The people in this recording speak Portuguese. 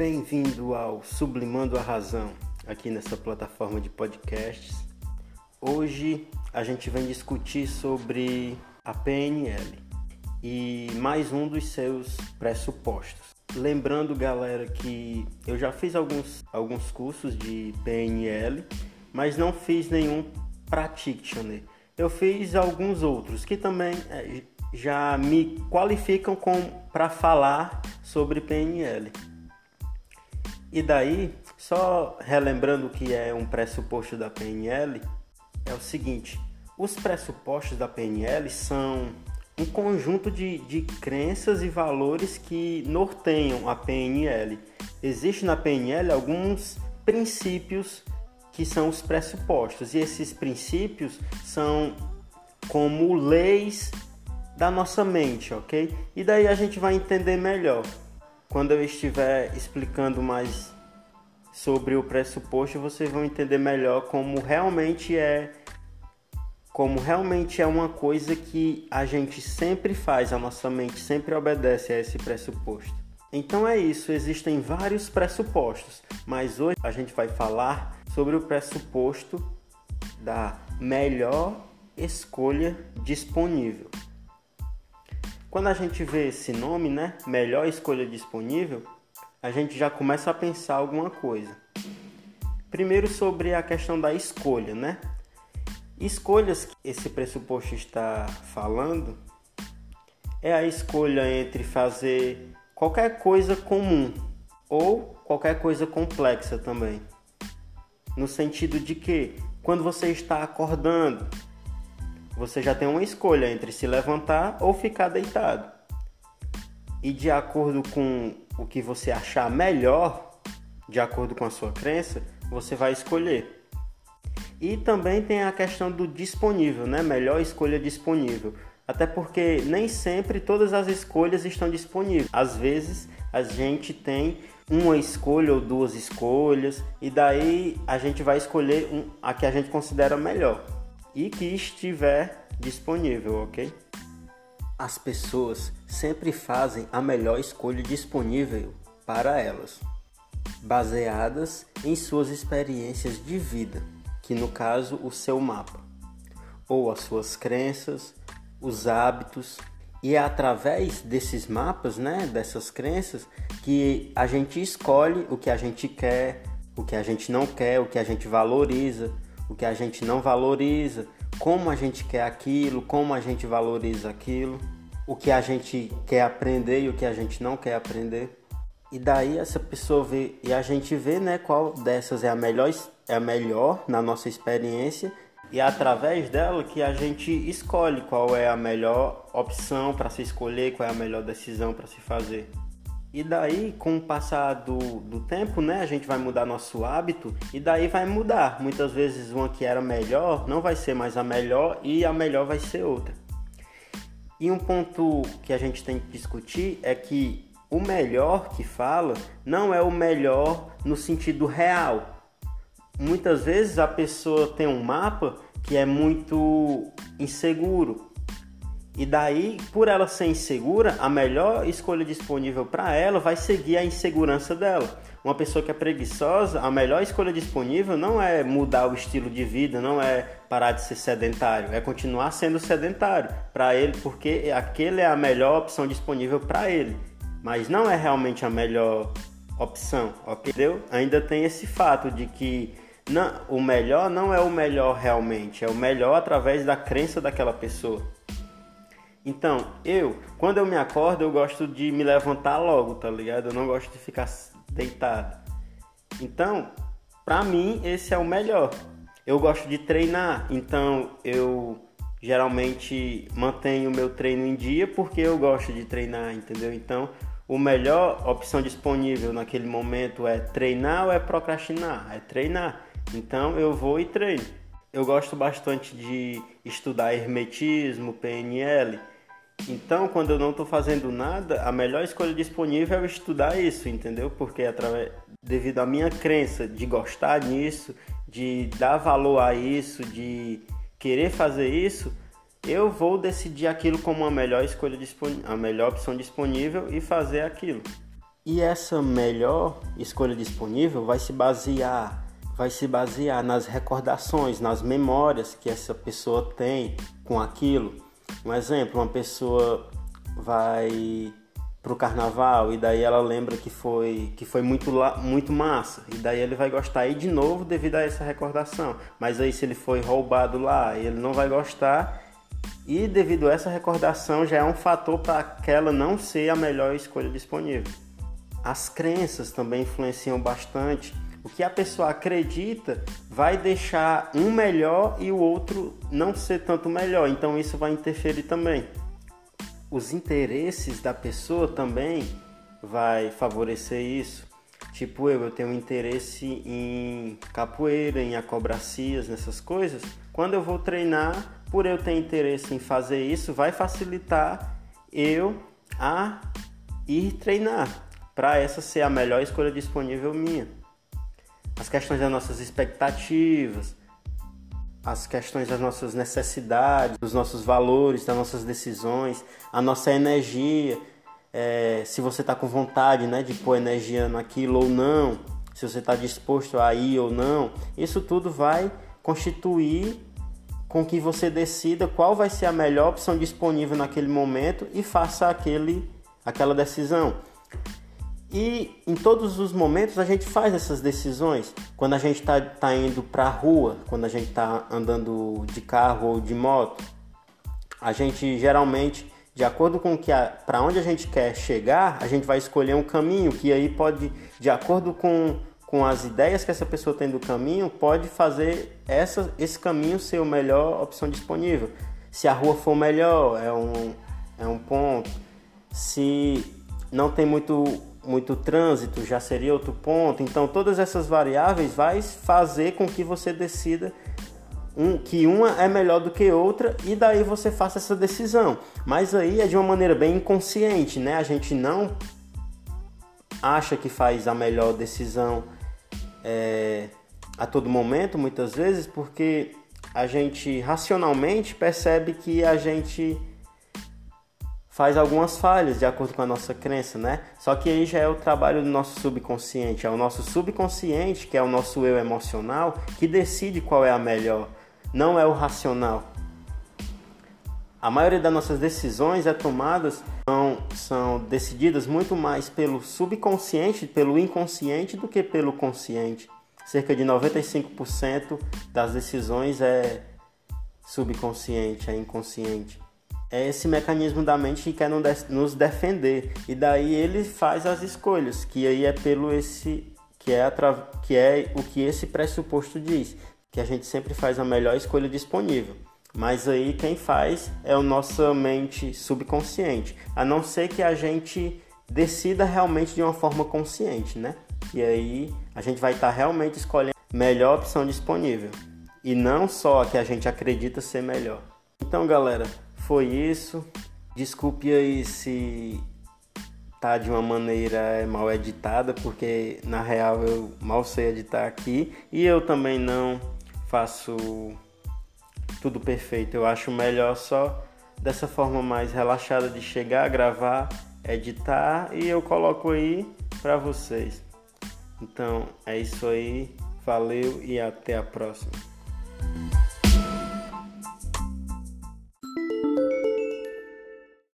Bem-vindo ao Sublimando a Razão, aqui nessa plataforma de podcasts. Hoje a gente vem discutir sobre a PNL e mais um dos seus pressupostos. Lembrando, galera, que eu já fiz alguns, alguns cursos de PNL, mas não fiz nenhum practitioner. Eu fiz alguns outros que também é, já me qualificam para falar sobre PNL. E daí, só relembrando o que é um pressuposto da PNL, é o seguinte: os pressupostos da PNL são um conjunto de, de crenças e valores que norteiam a PNL. Existem na PNL alguns princípios que são os pressupostos, e esses princípios são como leis da nossa mente, ok? E daí a gente vai entender melhor. Quando eu estiver explicando mais sobre o pressuposto, vocês vão entender melhor como realmente é como realmente é uma coisa que a gente sempre faz, a nossa mente sempre obedece a esse pressuposto. Então é isso, existem vários pressupostos, mas hoje a gente vai falar sobre o pressuposto da melhor escolha disponível. Quando a gente vê esse nome, né, melhor escolha disponível, a gente já começa a pensar alguma coisa. Primeiro sobre a questão da escolha, né? Escolhas que esse pressuposto está falando é a escolha entre fazer qualquer coisa comum ou qualquer coisa complexa também. No sentido de que quando você está acordando, você já tem uma escolha entre se levantar ou ficar deitado. E de acordo com o que você achar melhor, de acordo com a sua crença, você vai escolher. E também tem a questão do disponível, né? Melhor escolha disponível. Até porque nem sempre todas as escolhas estão disponíveis. Às vezes a gente tem uma escolha ou duas escolhas e daí a gente vai escolher a que a gente considera melhor e que estiver disponível, ok? As pessoas sempre fazem a melhor escolha disponível para elas, baseadas em suas experiências de vida, que no caso o seu mapa, ou as suas crenças, os hábitos, e é através desses mapas, né, dessas crenças, que a gente escolhe o que a gente quer, o que a gente não quer, o que a gente valoriza, o que a gente não valoriza, como a gente quer aquilo, como a gente valoriza aquilo, o que a gente quer aprender e o que a gente não quer aprender. E daí essa pessoa vê e a gente vê, né, qual dessas é a melhor é a melhor na nossa experiência e é através dela que a gente escolhe qual é a melhor opção para se escolher, qual é a melhor decisão para se fazer. E daí, com o passar do, do tempo, né, a gente vai mudar nosso hábito e daí vai mudar. Muitas vezes uma que era melhor não vai ser mais a melhor e a melhor vai ser outra. E um ponto que a gente tem que discutir é que o melhor que fala não é o melhor no sentido real. Muitas vezes a pessoa tem um mapa que é muito inseguro, e daí, por ela ser insegura, a melhor escolha disponível para ela vai seguir a insegurança dela. Uma pessoa que é preguiçosa, a melhor escolha disponível não é mudar o estilo de vida, não é parar de ser sedentário, é continuar sendo sedentário para ele, porque aquele é a melhor opção disponível para ele. Mas não é realmente a melhor opção, ok? Ainda tem esse fato de que não, o melhor não é o melhor realmente, é o melhor através da crença daquela pessoa. Então, eu, quando eu me acordo, eu gosto de me levantar logo, tá ligado? Eu não gosto de ficar deitado. Então, pra mim, esse é o melhor. Eu gosto de treinar, então eu geralmente mantenho o meu treino em dia porque eu gosto de treinar, entendeu? Então, o melhor opção disponível naquele momento é treinar ou é procrastinar? É treinar. Então, eu vou e treino. Eu gosto bastante de estudar hermetismo, PNL. Então, quando eu não estou fazendo nada, a melhor escolha disponível é estudar isso, entendeu? Porque através, devido à minha crença de gostar disso, de dar valor a isso, de querer fazer isso, eu vou decidir aquilo como a melhor escolha a melhor opção disponível e fazer aquilo. E essa melhor escolha disponível vai se basear vai se basear nas recordações, nas memórias que essa pessoa tem com aquilo. Um exemplo, uma pessoa vai pro carnaval e daí ela lembra que foi que foi muito muito massa e daí ele vai gostar aí de novo devido a essa recordação. Mas aí se ele foi roubado lá, ele não vai gostar e devido a essa recordação já é um fator para aquela não ser a melhor escolha disponível. As crenças também influenciam bastante o que a pessoa acredita vai deixar um melhor e o outro não ser tanto melhor, então isso vai interferir também. Os interesses da pessoa também vai favorecer isso. Tipo eu, eu tenho interesse em capoeira, em acrobacias, nessas coisas. Quando eu vou treinar, por eu ter interesse em fazer isso, vai facilitar eu a ir treinar, para essa ser a melhor escolha disponível minha as questões das nossas expectativas, as questões das nossas necessidades, dos nossos valores, das nossas decisões, a nossa energia, é, se você está com vontade né, de pôr energia naquilo ou não, se você está disposto a ir ou não, isso tudo vai constituir com que você decida qual vai ser a melhor opção disponível naquele momento e faça aquele, aquela decisão. E em todos os momentos a gente faz essas decisões. Quando a gente está tá indo para a rua, quando a gente está andando de carro ou de moto, a gente geralmente, de acordo com que para onde a gente quer chegar, a gente vai escolher um caminho que aí pode, de acordo com, com as ideias que essa pessoa tem do caminho, pode fazer essa, esse caminho ser a melhor opção disponível. Se a rua for melhor, é um, é um ponto. Se não tem muito muito trânsito já seria outro ponto. Então, todas essas variáveis vai fazer com que você decida um, que uma é melhor do que outra e daí você faça essa decisão. Mas aí é de uma maneira bem inconsciente, né? A gente não acha que faz a melhor decisão é, a todo momento, muitas vezes, porque a gente racionalmente percebe que a gente faz algumas falhas de acordo com a nossa crença, né? Só que aí já é o trabalho do nosso subconsciente, é o nosso subconsciente, que é o nosso eu emocional, que decide qual é a melhor, não é o racional. A maioria das nossas decisões é tomadas são, são decididas muito mais pelo subconsciente, pelo inconsciente do que pelo consciente. Cerca de 95% das decisões é subconsciente, é inconsciente é esse mecanismo da mente que quer nos defender. E daí ele faz as escolhas que aí é pelo esse que é que é o que esse pressuposto diz que a gente sempre faz a melhor escolha disponível. Mas aí quem faz é a nossa mente subconsciente a não ser que a gente decida realmente de uma forma consciente né? E aí a gente vai estar realmente escolhendo a melhor opção disponível. E não só a que a gente acredita ser melhor. Então galera foi isso. Desculpe aí se tá de uma maneira mal editada, porque na real eu mal sei editar aqui e eu também não faço tudo perfeito. Eu acho melhor só dessa forma mais relaxada de chegar, gravar, editar e eu coloco aí para vocês. Então é isso aí. Valeu e até a próxima.